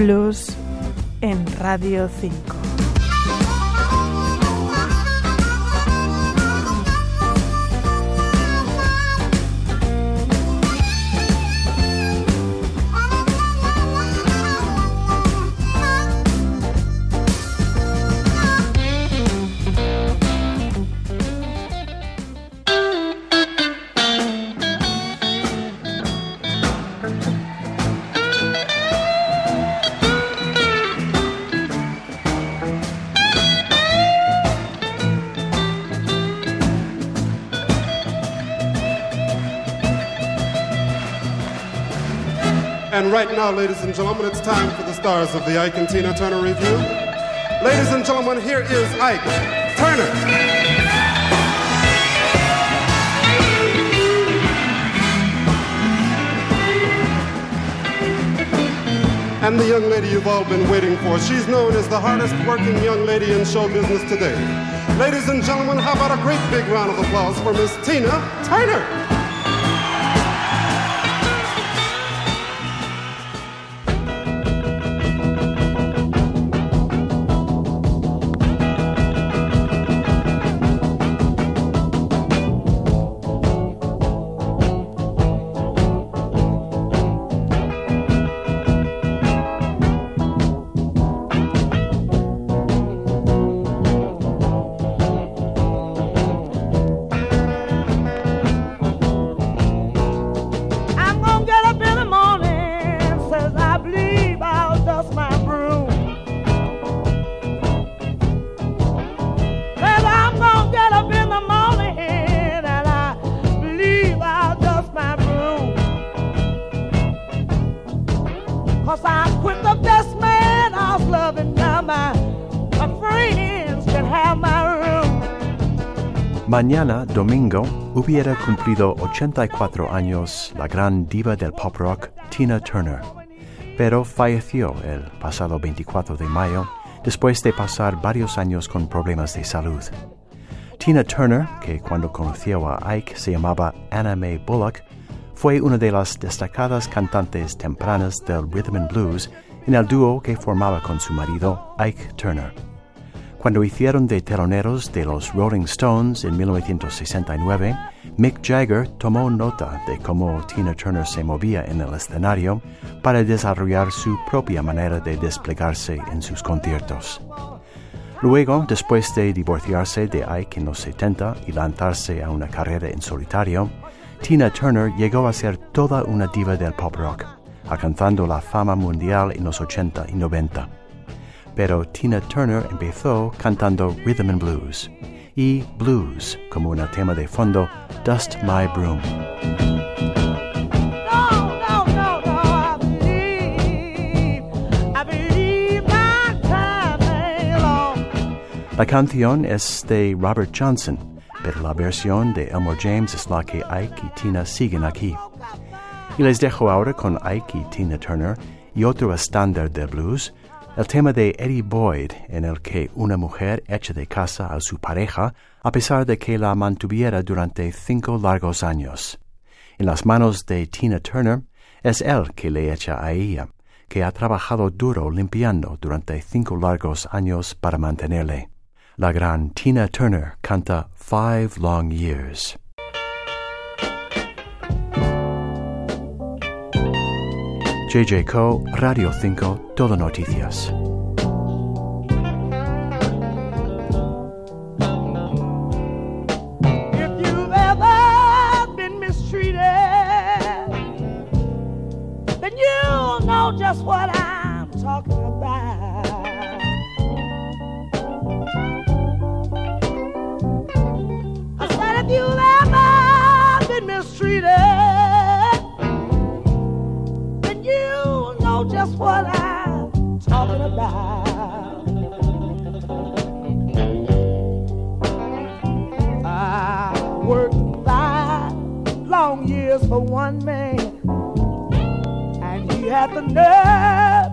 Blues en Radio 5. And right now, ladies and gentlemen, it's time for the stars of the Ike and Tina Turner Review. Ladies and gentlemen, here is Ike Turner. And the young lady you've all been waiting for. She's known as the hardest working young lady in show business today. Ladies and gentlemen, how about a great big round of applause for Miss Tina Turner? Cause I. Mañana, domingo, hubiera cumplido 84 años la gran diva del pop rock Tina Turner, pero falleció el pasado 24 de mayo después de pasar varios años con problemas de salud. Tina Turner, que cuando conoció a Ike se llamaba Anna Mae Bullock, fue una de las destacadas cantantes tempranas del rhythm and blues en el dúo que formaba con su marido Ike Turner. Cuando hicieron de teloneros de los Rolling Stones en 1969, Mick Jagger tomó nota de cómo Tina Turner se movía en el escenario para desarrollar su propia manera de desplegarse en sus conciertos. Luego, después de divorciarse de Ike en los 70 y lanzarse a una carrera en solitario, Tina Turner llegó a ser toda una diva del pop rock, alcanzando la fama mundial en los 80 y 90 pero Tina Turner empezó cantando rhythm and blues y blues como un tema de fondo Dust My Broom. La canción es de Robert Johnson, pero la versión de Elmore James es la que Ike y Tina siguen aquí. Y les dejo ahora con Ike y Tina Turner y otro estándar de blues, el tema de Eddie Boyd, en el que una mujer echa de casa a su pareja a pesar de que la mantuviera durante cinco largos años. En las manos de Tina Turner, es él que le echa a ella, que ha trabajado duro limpiando durante cinco largos años para mantenerle. La gran Tina Turner canta Five Long Years. JJ Co, Radio 5, Todo Noticias. I worked five long years for one man, and he had the nerve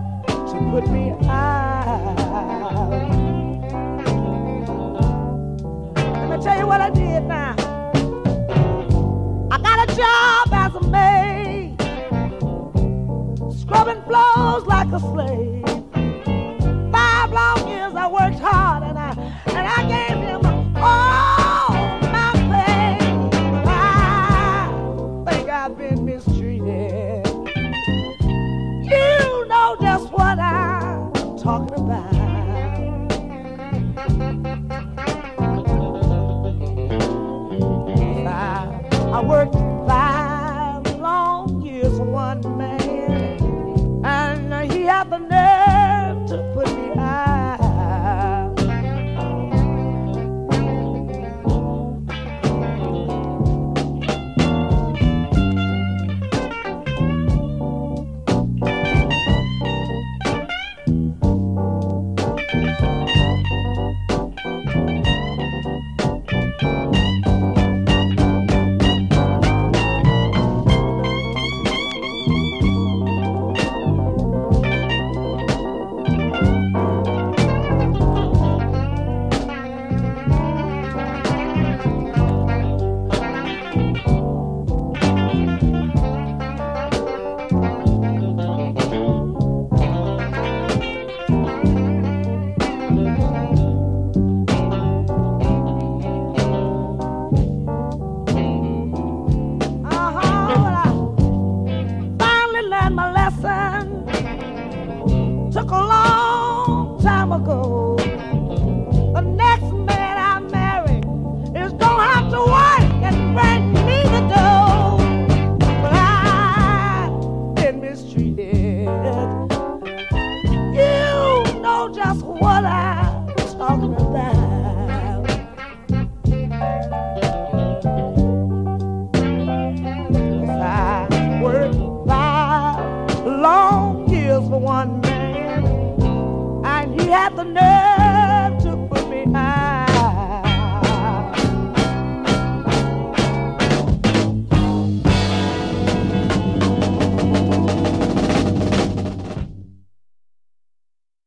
to put me out. Let me tell you what I did now. I got a job as a maid, scrubbing floors like a slave.